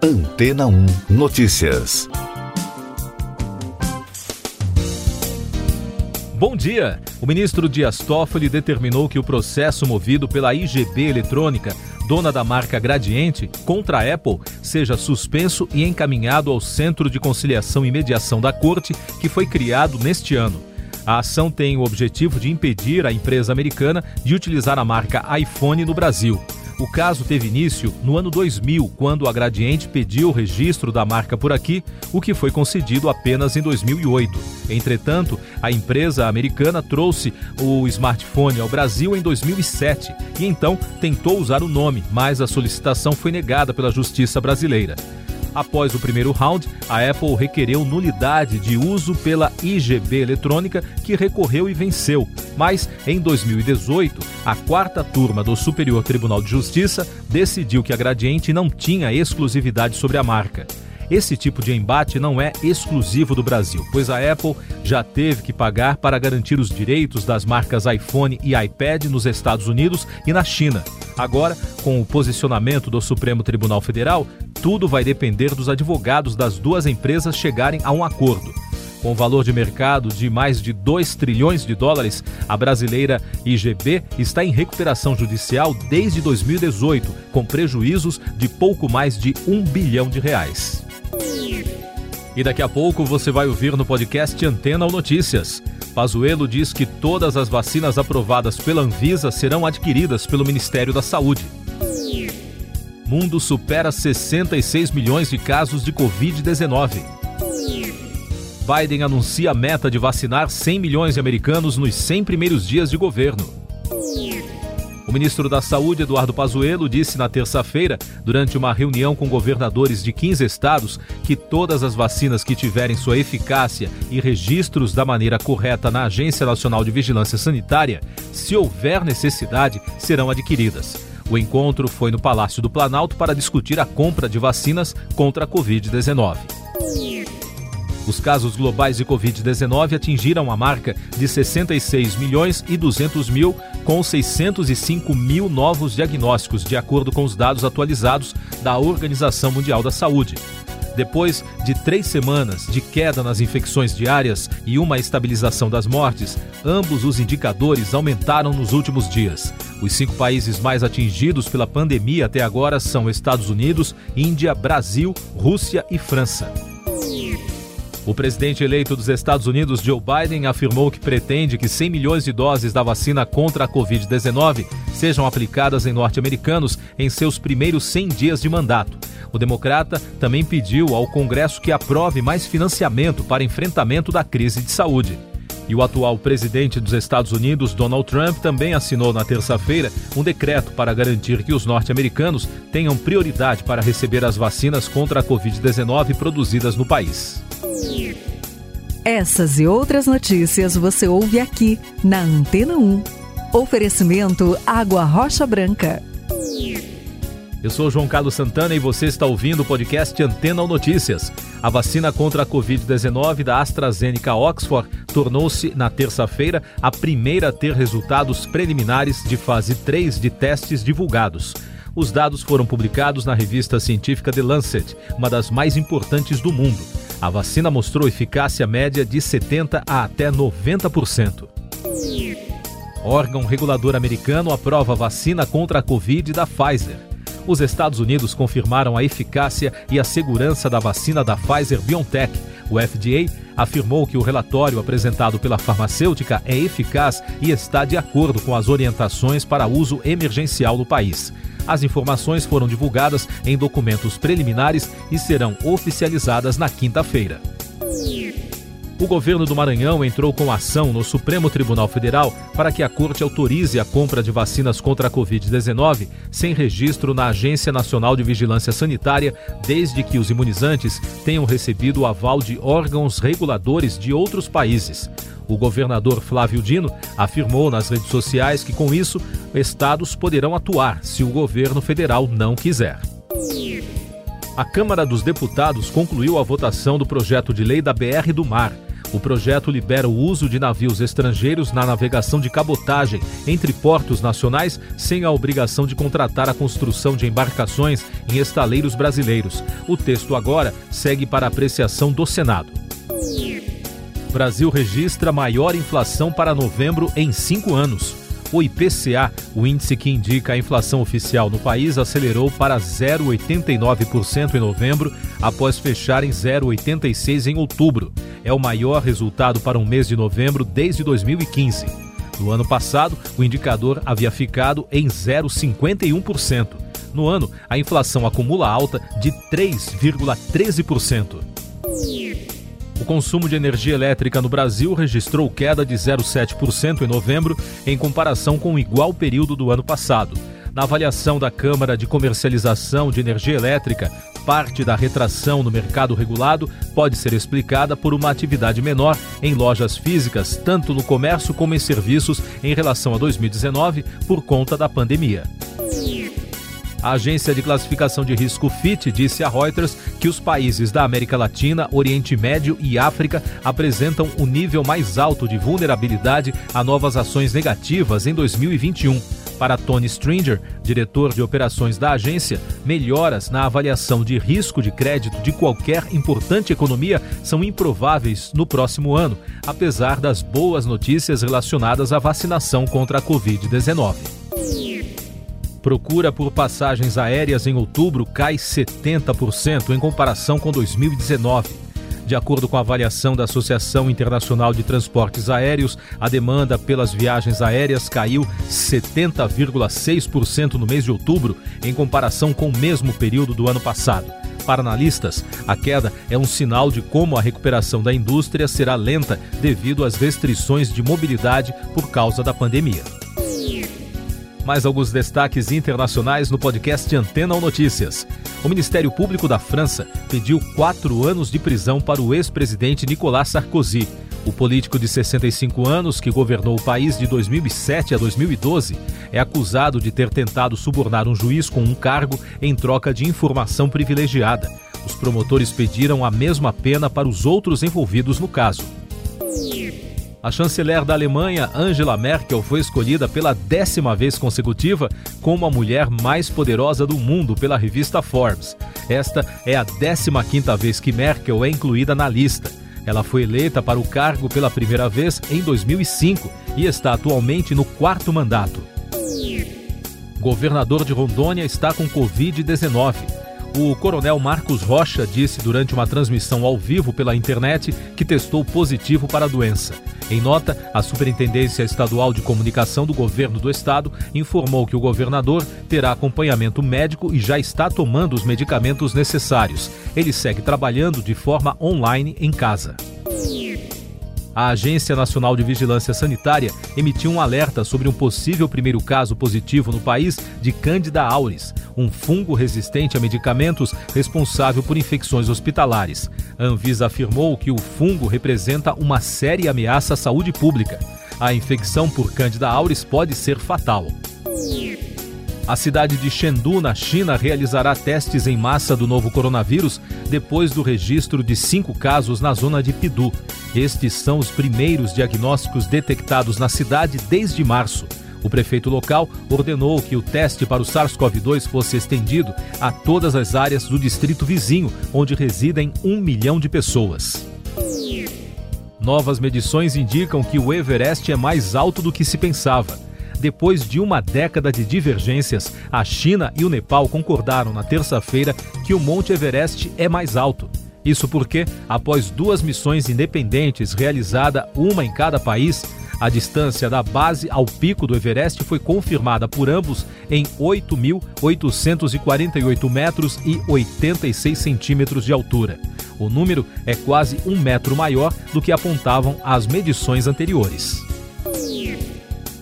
Antena 1 Notícias. Bom dia! O ministro Dias Toffoli determinou que o processo movido pela IGB Eletrônica, dona da marca Gradiente, contra a Apple, seja suspenso e encaminhado ao Centro de Conciliação e Mediação da Corte, que foi criado neste ano. A ação tem o objetivo de impedir a empresa americana de utilizar a marca iPhone no Brasil. O caso teve início no ano 2000, quando a Gradiente pediu o registro da marca por aqui, o que foi concedido apenas em 2008. Entretanto, a empresa americana trouxe o smartphone ao Brasil em 2007 e então tentou usar o nome, mas a solicitação foi negada pela justiça brasileira. Após o primeiro round, a Apple requereu nulidade de uso pela IGB Eletrônica, que recorreu e venceu. Mas, em 2018, a quarta turma do Superior Tribunal de Justiça decidiu que a Gradiente não tinha exclusividade sobre a marca. Esse tipo de embate não é exclusivo do Brasil, pois a Apple já teve que pagar para garantir os direitos das marcas iPhone e iPad nos Estados Unidos e na China. Agora, com o posicionamento do Supremo Tribunal Federal, tudo vai depender dos advogados das duas empresas chegarem a um acordo. Com valor de mercado de mais de 2 trilhões de dólares, a brasileira IGB está em recuperação judicial desde 2018, com prejuízos de pouco mais de um bilhão de reais. E daqui a pouco você vai ouvir no podcast Antena ou Notícias. Pazuello diz que todas as vacinas aprovadas pela Anvisa serão adquiridas pelo Ministério da Saúde. Mundo supera 66 milhões de casos de Covid-19. Biden anuncia a meta de vacinar 100 milhões de americanos nos 100 primeiros dias de governo. O ministro da Saúde, Eduardo Pazuello, disse na terça-feira, durante uma reunião com governadores de 15 estados, que todas as vacinas que tiverem sua eficácia e registros da maneira correta na Agência Nacional de Vigilância Sanitária, se houver necessidade, serão adquiridas. O encontro foi no Palácio do Planalto para discutir a compra de vacinas contra a Covid-19. Os casos globais de Covid-19 atingiram a marca de 66 milhões e 200 mil, com 605 mil novos diagnósticos, de acordo com os dados atualizados da Organização Mundial da Saúde. Depois de três semanas de queda nas infecções diárias e uma estabilização das mortes, ambos os indicadores aumentaram nos últimos dias. Os cinco países mais atingidos pela pandemia até agora são Estados Unidos, Índia, Brasil, Rússia e França. O presidente eleito dos Estados Unidos, Joe Biden, afirmou que pretende que 100 milhões de doses da vacina contra a Covid-19 sejam aplicadas em norte-americanos em seus primeiros 100 dias de mandato. O democrata também pediu ao Congresso que aprove mais financiamento para enfrentamento da crise de saúde. E o atual presidente dos Estados Unidos, Donald Trump, também assinou na terça-feira um decreto para garantir que os norte-americanos tenham prioridade para receber as vacinas contra a Covid-19 produzidas no país. Essas e outras notícias você ouve aqui na Antena 1. Oferecimento Água Rocha Branca. Eu sou João Carlos Santana e você está ouvindo o podcast Antena ou Notícias. A vacina contra a Covid-19 da AstraZeneca Oxford tornou-se, na terça-feira, a primeira a ter resultados preliminares de fase 3 de testes divulgados. Os dados foram publicados na revista científica The Lancet, uma das mais importantes do mundo. A vacina mostrou eficácia média de 70% a até 90%. Órgão regulador americano aprova vacina contra a Covid da Pfizer. Os Estados Unidos confirmaram a eficácia e a segurança da vacina da Pfizer BioNTech. O FDA afirmou que o relatório apresentado pela farmacêutica é eficaz e está de acordo com as orientações para uso emergencial no país. As informações foram divulgadas em documentos preliminares e serão oficializadas na quinta-feira. O governo do Maranhão entrou com ação no Supremo Tribunal Federal para que a corte autorize a compra de vacinas contra a Covid-19 sem registro na Agência Nacional de Vigilância Sanitária, desde que os imunizantes tenham recebido o aval de órgãos reguladores de outros países. O governador Flávio Dino afirmou nas redes sociais que, com isso, estados poderão atuar se o governo federal não quiser. A Câmara dos Deputados concluiu a votação do projeto de lei da BR do Mar. O projeto libera o uso de navios estrangeiros na navegação de cabotagem entre portos nacionais, sem a obrigação de contratar a construção de embarcações em estaleiros brasileiros. O texto agora segue para apreciação do Senado. Brasil registra maior inflação para novembro em cinco anos. O IPCA, o índice que indica a inflação oficial no país, acelerou para 0,89% em novembro, após fechar em 0,86% em outubro. É o maior resultado para um mês de novembro desde 2015. No ano passado, o indicador havia ficado em 0,51%. No ano, a inflação acumula alta de 3,13%. O consumo de energia elétrica no Brasil registrou queda de 0,7% em novembro, em comparação com o igual período do ano passado. Na avaliação da Câmara de Comercialização de Energia Elétrica, parte da retração no mercado regulado pode ser explicada por uma atividade menor em lojas físicas, tanto no comércio como em serviços, em relação a 2019, por conta da pandemia. A agência de classificação de risco FIT disse a Reuters que os países da América Latina, Oriente Médio e África apresentam o nível mais alto de vulnerabilidade a novas ações negativas em 2021. Para Tony Stringer, diretor de operações da agência, melhoras na avaliação de risco de crédito de qualquer importante economia são improváveis no próximo ano, apesar das boas notícias relacionadas à vacinação contra a Covid-19. Procura por passagens aéreas em outubro cai 70% em comparação com 2019. De acordo com a avaliação da Associação Internacional de Transportes Aéreos, a demanda pelas viagens aéreas caiu 70,6% no mês de outubro, em comparação com o mesmo período do ano passado. Para analistas, a queda é um sinal de como a recuperação da indústria será lenta devido às restrições de mobilidade por causa da pandemia. Mais alguns destaques internacionais no podcast Antena ou Notícias. O Ministério Público da França pediu quatro anos de prisão para o ex-presidente Nicolas Sarkozy. O político de 65 anos, que governou o país de 2007 a 2012, é acusado de ter tentado subornar um juiz com um cargo em troca de informação privilegiada. Os promotores pediram a mesma pena para os outros envolvidos no caso. A chanceler da Alemanha, Angela Merkel, foi escolhida pela décima vez consecutiva como a mulher mais poderosa do mundo pela revista Forbes. Esta é a 15ª vez que Merkel é incluída na lista. Ela foi eleita para o cargo pela primeira vez em 2005 e está atualmente no quarto mandato. Governador de Rondônia está com Covid-19. O coronel Marcos Rocha disse durante uma transmissão ao vivo pela internet que testou positivo para a doença. Em nota, a Superintendência Estadual de Comunicação do Governo do Estado informou que o governador terá acompanhamento médico e já está tomando os medicamentos necessários. Ele segue trabalhando de forma online em casa. A Agência Nacional de Vigilância Sanitária emitiu um alerta sobre um possível primeiro caso positivo no país de Candida auris, um fungo resistente a medicamentos responsável por infecções hospitalares. A Anvisa afirmou que o fungo representa uma séria ameaça à saúde pública. A infecção por Candida auris pode ser fatal. A cidade de Chengdu, na China, realizará testes em massa do novo coronavírus depois do registro de cinco casos na zona de Pidu. Estes são os primeiros diagnósticos detectados na cidade desde março. O prefeito local ordenou que o teste para o SARS-CoV-2 fosse estendido a todas as áreas do distrito vizinho, onde residem um milhão de pessoas. Novas medições indicam que o Everest é mais alto do que se pensava. Depois de uma década de divergências, a China e o Nepal concordaram na terça-feira que o Monte Everest é mais alto. Isso porque, após duas missões independentes realizadas uma em cada país, a distância da base ao pico do Everest foi confirmada por ambos em 8.848 metros e 86 centímetros de altura. O número é quase um metro maior do que apontavam as medições anteriores.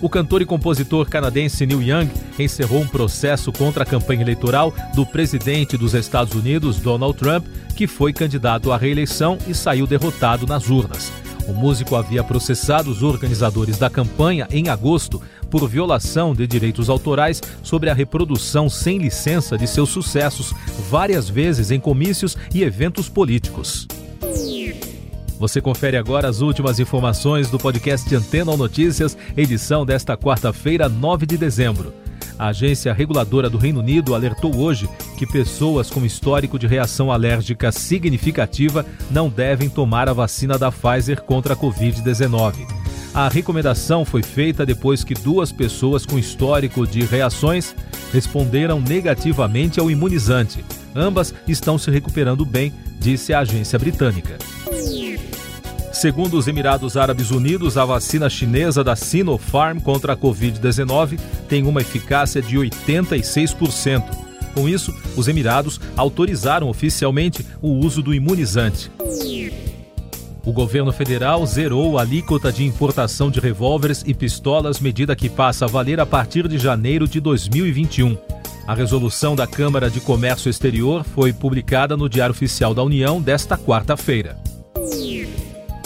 O cantor e compositor canadense Neil Young encerrou um processo contra a campanha eleitoral do presidente dos Estados Unidos, Donald Trump, que foi candidato à reeleição e saiu derrotado nas urnas. O músico havia processado os organizadores da campanha em agosto por violação de direitos autorais sobre a reprodução sem licença de seus sucessos várias vezes em comícios e eventos políticos. Você confere agora as últimas informações do podcast Antena Notícias, edição desta quarta-feira, 9 de dezembro. A agência reguladora do Reino Unido alertou hoje que pessoas com histórico de reação alérgica significativa não devem tomar a vacina da Pfizer contra a Covid-19. A recomendação foi feita depois que duas pessoas com histórico de reações responderam negativamente ao imunizante. Ambas estão se recuperando bem, disse a agência britânica. Segundo os Emirados Árabes Unidos, a vacina chinesa da Sinopharm contra a Covid-19 tem uma eficácia de 86%. Com isso, os Emirados autorizaram oficialmente o uso do imunizante. O governo federal zerou a alíquota de importação de revólveres e pistolas, medida que passa a valer a partir de janeiro de 2021. A resolução da Câmara de Comércio Exterior foi publicada no Diário Oficial da União desta quarta-feira.